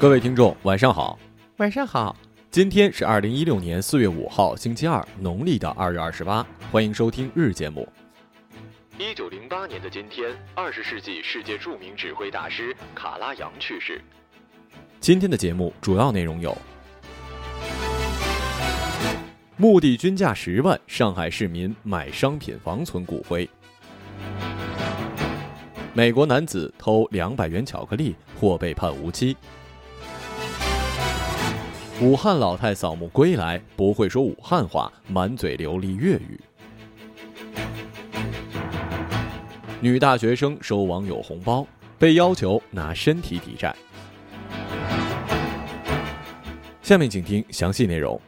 各位听众，晚上好。晚上好，今天是二零一六年四月五号，星期二，农历的二月二十八。欢迎收听日节目。一九零八年的今天，二十世纪世界著名指挥大师卡拉扬去世。今天的节目主要内容有：墓地均价十万，上海市民买商品房存骨灰；美国男子偷两百元巧克力或被判无期。武汉老太扫墓归来，不会说武汉话，满嘴流利粤语。女大学生收网友红包，被要求拿身体抵债。下面请听详细内容。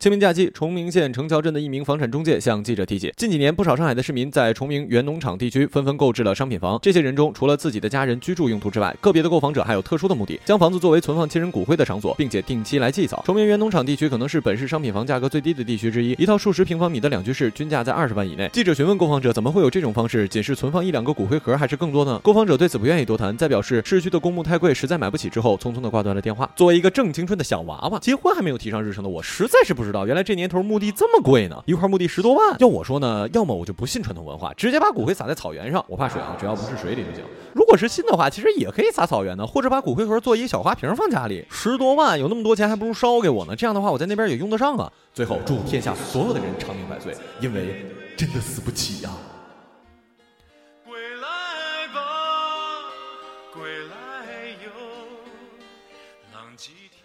清明假期，崇明县城桥镇的一名房产中介向记者提起，近几年不少上海的市民在崇明原农场地区纷纷购置了商品房。这些人中，除了自己的家人居住用途之外，个别的购房者还有特殊的目的，将房子作为存放亲人骨灰的场所，并且定期来祭扫。崇明原农场地区可能是本市商品房价格最低的地区之一，一套数十平方米的两居室均价在二十万以内。记者询问购房者，怎么会有这种方式？仅是存放一两个骨灰盒，还是更多呢？购房者对此不愿意多谈，在表示市区的公墓太贵，实在买不起之后，匆匆的挂断了电话。作为一个正青春的小娃娃，结婚还没有提上日程的我，实在是不知知道，原来这年头墓地这么贵呢！一块墓地十多万，要我说呢，要么我就不信传统文化，直接把骨灰撒在草原上，我怕水啊，只要不是水里就行。如果是信的话，其实也可以撒草原呢，或者把骨灰盒做一个小花瓶放家里。十多万，有那么多钱，还不如烧给我呢。这样的话，我在那边也用得上啊。最后，祝天下所有的人长命百岁，因为真的死不起呀、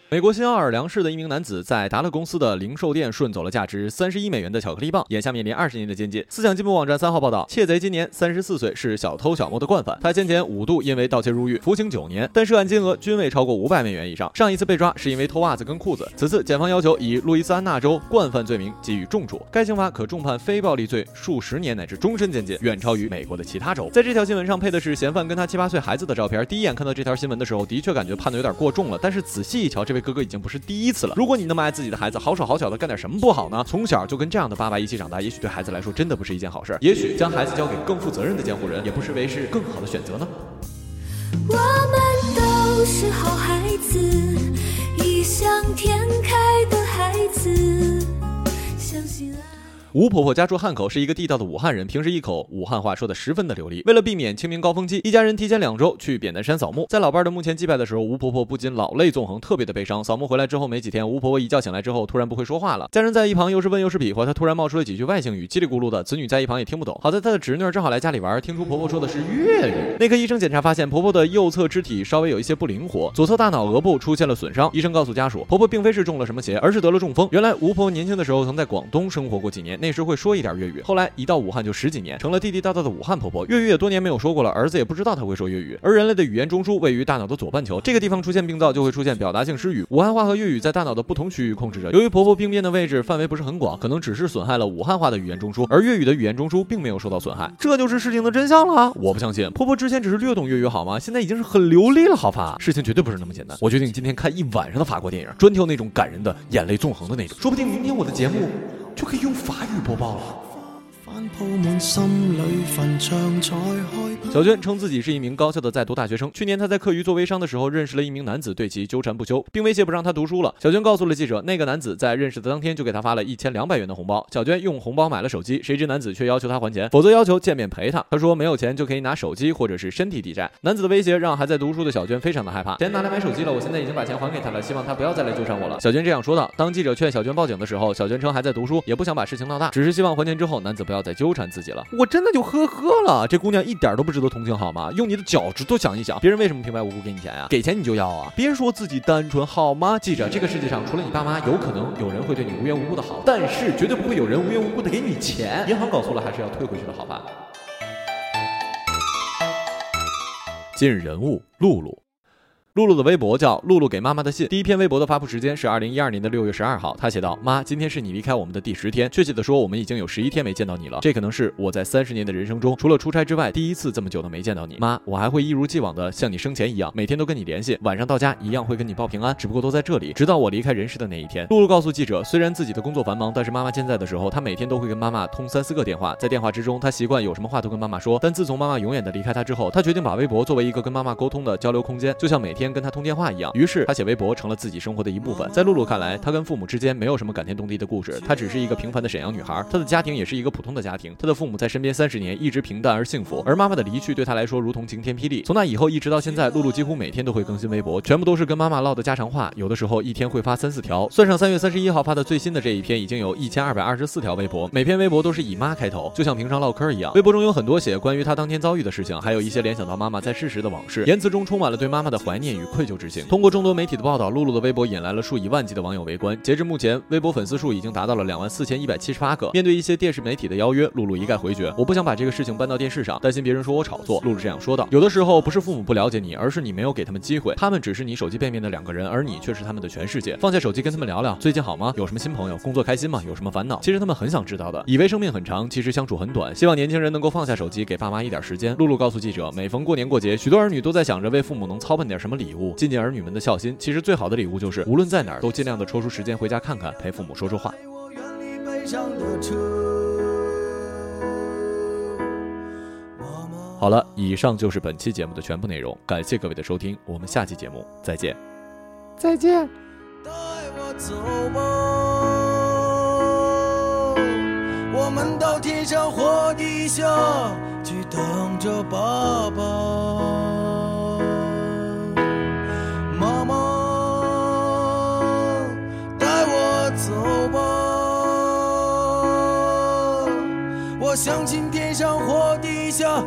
美国新奥尔良市的一名男子在达乐公司的零售店顺走了价值三十一美元的巧克力棒，眼下面临二十年的监禁。思想进步网站三号报道，窃贼今年三十四岁，是小偷小摸的惯犯。他先前五度因为盗窃入狱，服刑九年，但涉案金额均未超过五百美元以上。上一次被抓是因为偷袜子跟裤子。此次检方要求以路易斯安那州惯犯罪名给予重处，该刑罚可重判非暴力罪数十年乃至终身监禁，远超于美国的其他州。在这条新闻上配的是嫌犯跟他七八岁孩子的照片。第一眼看到这条新闻的时候，的确感觉判的有点过重了，但是仔细一瞧，这位哥哥已经不是第一次了。如果你那么爱自己的孩子，好手好脚的干点什么不好呢？从小就跟这样的爸爸一起长大，也许对孩子来说真的不是一件好事。也许将孩子交给更负责任的监护人，也不失为是更好的选择呢。我们都是好孩子，异想天开的孩子，相信爱。吴婆婆家住汉口，是一个地道的武汉人，平时一口武汉话说的十分的流利。为了避免清明高峰期，一家人提前两周去扁担山扫墓。在老伴的墓前祭拜的时候，吴婆婆不仅老泪纵横，特别的悲伤。扫墓回来之后没几天，吴婆婆一觉醒来之后，突然不会说话了。家人在一旁又是问又是比划，她突然冒出了几句外星语，叽里咕噜的，子女在一旁也听不懂。好在她的侄女正好来家里玩，听出婆婆说的是粤语。内科医生检查发现，婆婆的右侧肢体稍微有一些不灵活，左侧大脑额部出现了损伤。医生告诉家属，婆婆并非是中了什么邪，而是得了中风。原来吴婆婆年轻的时候曾在广东生活过几年，那时会说一点粤语。后来一到武汉就十几年，成了地地道道的武汉婆婆。粤语也多年没有说过了，儿子也不知道她会说粤语。而人类的语言中枢位于大脑的左半球，这个地方出现病灶就会出现表达性失语。武汉话和粤语在大脑的不同区域控制着。由于婆婆病变的位置范围不是很广，可能只是损害了武汉话的语言中枢，而粤语的语言中枢并没有受到损害。这就是事情的真相了。我不相信，婆婆之前只是略懂粤语好吗？现在已经是很流利了，好吧？事情绝对不是那么简单。我决定今天看一晚上的法国电影，专挑那种感人的、眼泪纵横的那种。说不定明天我的节目就可以用法语播报了。小娟称自己是一名高校的在读大学生。去年她在课余做微商的时候，认识了一名男子，对其纠缠不休，并威胁不让她读书了。小娟告诉了记者，那个男子在认识的当天就给她发了一千两百元的红包。小娟用红包买了手机，谁知男子却要求她还钱，否则要求见面陪她。她说没有钱就可以拿手机或者是身体抵债。男子的威胁让还在读书的小娟非常的害怕，钱拿来买手机了，我现在已经把钱还给他了，希望他不要再来纠缠我了。小娟这样说道。当记者劝小娟报警的时候，小娟称还在读书，也不想把事情闹大，只是希望还钱之后男子不要再纠缠自己了。我真的就呵呵了，这姑娘一点都不值得同情好吗？用你的脚趾头想一想，别人为什么平白无故给你钱啊？给钱你就要啊？别说自己单纯好吗？记着，这个世界上除了你爸妈，有可能有人会对你无缘无故的好，但是绝对不会有人无缘无故的给你钱。银行搞错了还是要退回去的好吧？今日人物：露露。露露的微博叫“露露给妈妈的信”。第一篇微博的发布时间是二零一二年的六月十二号。她写道：“妈，今天是你离开我们的第十天，确切的说，我们已经有十一天没见到你了。这可能是我在三十年的人生中，除了出差之外，第一次这么久都没见到你。妈，我还会一如既往的像你生前一样，每天都跟你联系，晚上到家一样会跟你报平安，只不过都在这里，直到我离开人世的那一天。”露露告诉记者，虽然自己的工作繁忙，但是妈妈健在的时候，她每天都会跟妈妈通三四个电话，在电话之中，她习惯有什么话都跟妈妈说。但自从妈妈永远的离开她之后，她决定把微博作为一个跟妈妈沟通的交流空间，就像每天跟他通电话一样。于是他写微博成了自己生活的一部分。在露露看来，她跟父母之间没有什么感天动地的故事，她只是一个平凡的沈阳女孩。她的家庭也是一个普通的家庭，她的父母在身边三十年，一直平淡而幸福。而妈妈的离去对她来说如同晴天霹雳。从那以后一直到现在，露露几乎每天都会更新微博，全部都是跟妈妈唠的家常话，有的时候一天会发三四条。算上三月三十一号发的最新的这一篇，已经有一千二百二十四条微博，每篇微博都是以妈开头，就像平常唠嗑一样。微博中有很多写关于她当天遭遇的事情，还有一些联想到妈妈在世时的往事，言辞中充满了对妈妈的怀念与愧疚之情。通过众多媒体的报道。露露的微博引来了数以万计的网友围观，截至目前，微博粉丝数已经达到了两万四千一百七十八个。面对一些电视媒体的邀约，露露一概回绝。我不想把这个事情搬到电视上，担心别人说我炒作。露露这样说道：“有的时候不是父母不了解你，而是你没有给他们机会。他们只是你手机背面的两个人，而你却是他们的全世界。放下手机，跟他们聊聊，最近好吗？有什么新朋友？工作开心吗？有什么烦恼？其实他们很想知道的。以为生命很长，其实相处很短。希望年轻人能够放下手机，给爸妈一点时间。”露露告诉记者：“每逢过年过节，许多儿女都在想着为父母能操办点什么礼物，尽尽儿女们的孝心。其实最好的礼物就是。”无论在哪儿，都尽量的抽出时间回家看看，陪父母说说话。好了，以上就是本期节目的全部内容，感谢各位的收听，我们下期节目再见。再见。我们到天上或地下去等着爸爸。相信天上或地下，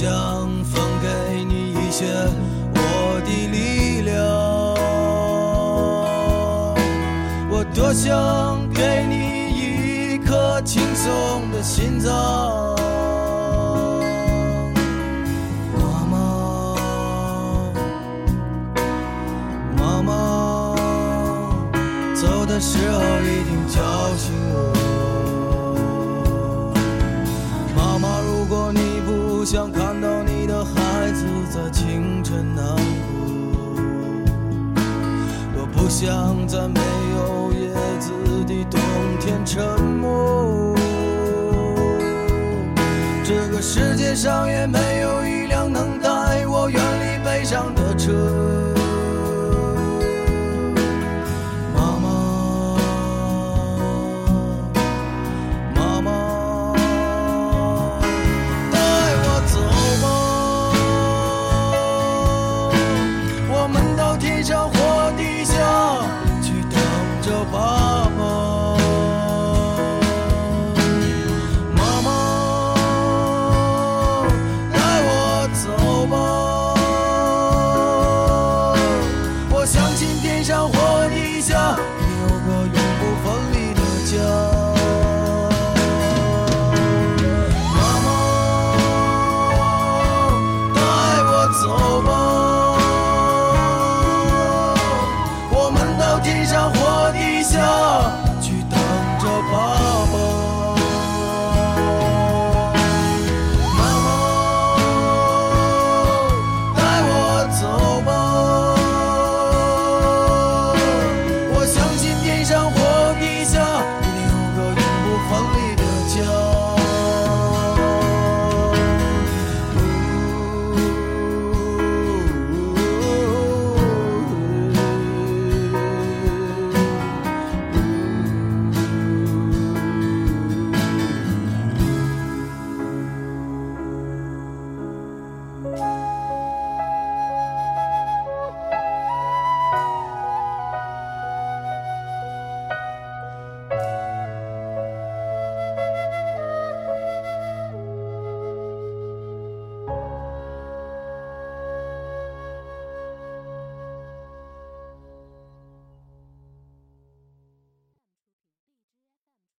想分给你一些我的力量我多想给你一颗轻松的心脏。像在没有叶子的冬天沉默。这个世界上也没有一辆能带我远离悲伤的车。